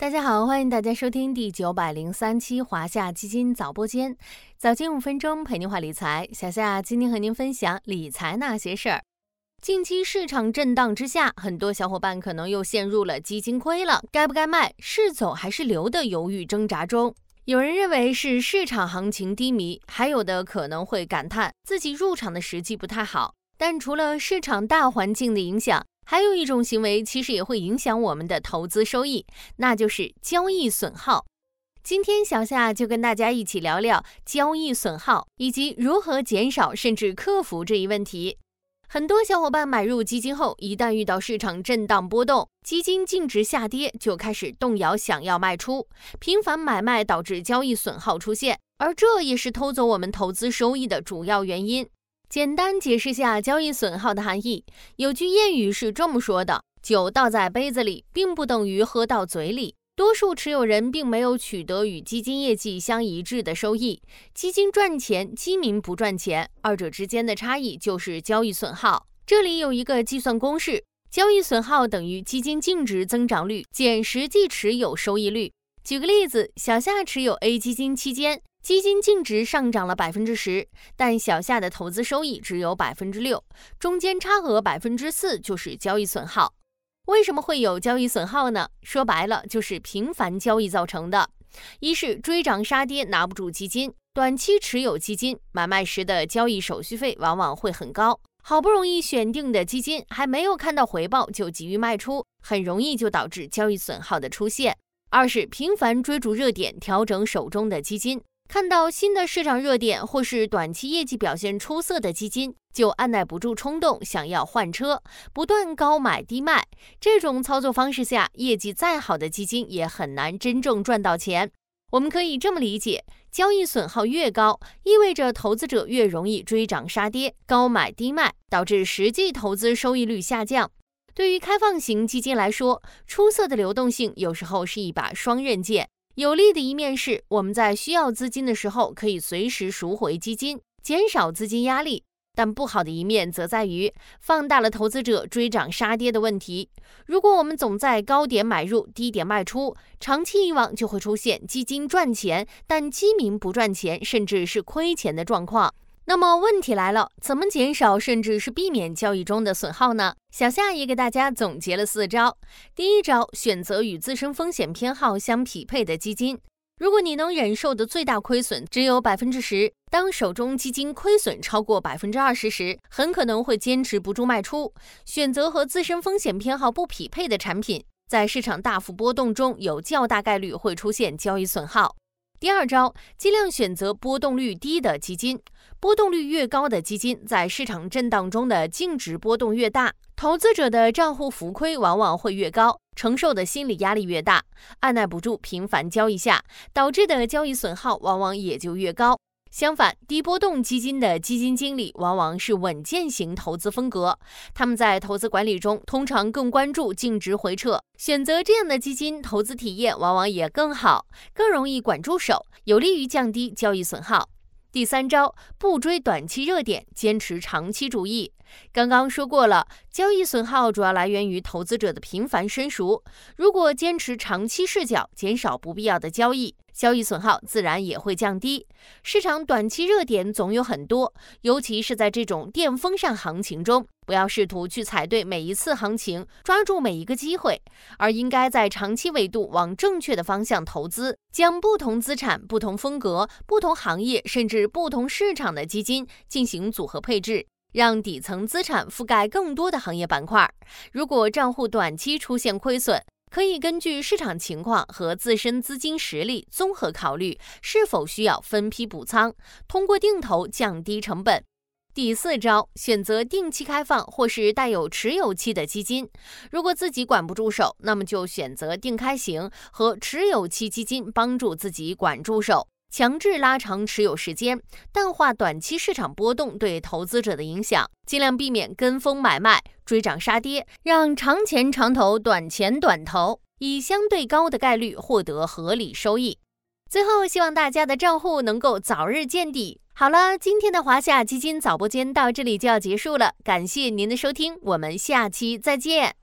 大家好，欢迎大家收听第九百零三期华夏基金早播间，早间五分钟陪您话理财。小夏今天和您分享理财那些事儿。近期市场震荡之下，很多小伙伴可能又陷入了基金亏了，该不该卖，是走还是留的犹豫挣扎中。有人认为是市场行情低迷，还有的可能会感叹自己入场的时机不太好。但除了市场大环境的影响，还有一种行为，其实也会影响我们的投资收益，那就是交易损耗。今天小夏就跟大家一起聊聊交易损耗以及如何减少甚至克服这一问题。很多小伙伴买入基金后，一旦遇到市场震荡波动，基金净值下跌，就开始动摇，想要卖出，频繁买卖导致交易损耗出现，而这也是偷走我们投资收益的主要原因。简单解释下交易损耗的含义。有句谚语是这么说的：“酒倒在杯子里，并不等于喝到嘴里。”多数持有人并没有取得与基金业绩相一致的收益，基金赚钱，基民不赚钱，二者之间的差异就是交易损耗。这里有一个计算公式：交易损耗等于基金净值增长率减实际持有收益率。举个例子，小夏持有 A 基金期间。基金净值上涨了百分之十，但小夏的投资收益只有百分之六，中间差额百分之四就是交易损耗。为什么会有交易损耗呢？说白了就是频繁交易造成的。一是追涨杀跌拿不住基金，短期持有基金买卖时的交易手续费往往会很高，好不容易选定的基金还没有看到回报就急于卖出，很容易就导致交易损耗的出现。二是频繁追逐热点调整手中的基金。看到新的市场热点或是短期业绩表现出色的基金，就按耐不住冲动想要换车，不断高买低卖。这种操作方式下，业绩再好的基金也很难真正赚到钱。我们可以这么理解：交易损耗越高，意味着投资者越容易追涨杀跌、高买低卖，导致实际投资收益率下降。对于开放型基金来说，出色的流动性有时候是一把双刃剑。有利的一面是，我们在需要资金的时候可以随时赎回基金，减少资金压力；但不好的一面则在于放大了投资者追涨杀跌的问题。如果我们总在高点买入、低点卖出，长期以往就会出现基金赚钱，但基民不赚钱，甚至是亏钱的状况。那么问题来了，怎么减少甚至是避免交易中的损耗呢？小夏也给大家总结了四招。第一招，选择与自身风险偏好相匹配的基金。如果你能忍受的最大亏损只有百分之十，当手中基金亏损超过百分之二十时，很可能会坚持不住卖出，选择和自身风险偏好不匹配的产品，在市场大幅波动中有较大概率会出现交易损耗。第二招，尽量选择波动率低的基金。波动率越高的基金，在市场震荡中的净值波动越大，投资者的账户浮亏往往会越高，承受的心理压力越大，按耐不住频繁交易下，导致的交易损耗往往也就越高。相反，低波动基金的基金经理往往是稳健型投资风格，他们在投资管理中通常更关注净值回撤，选择这样的基金，投资体验往往也更好，更容易管住手，有利于降低交易损耗。第三招，不追短期热点，坚持长期主义。刚刚说过了，交易损耗主要来源于投资者的频繁申赎。如果坚持长期视角，减少不必要的交易。交易损耗自然也会降低。市场短期热点总有很多，尤其是在这种电风扇行情中，不要试图去踩对每一次行情，抓住每一个机会，而应该在长期维度往正确的方向投资，将不同资产、不同风格、不同行业甚至不同市场的基金进行组合配置，让底层资产覆盖更多的行业板块。如果账户短期出现亏损，可以根据市场情况和自身资金实力综合考虑是否需要分批补仓，通过定投降低成本。第四招，选择定期开放或是带有持有期的基金。如果自己管不住手，那么就选择定开型和持有期基金，帮助自己管住手。强制拉长持有时间，淡化短期市场波动对投资者的影响，尽量避免跟风买卖、追涨杀跌，让长钱长投、短钱短投，以相对高的概率获得合理收益。最后，希望大家的账户能够早日见底。好了，今天的华夏基金早播间到这里就要结束了，感谢您的收听，我们下期再见。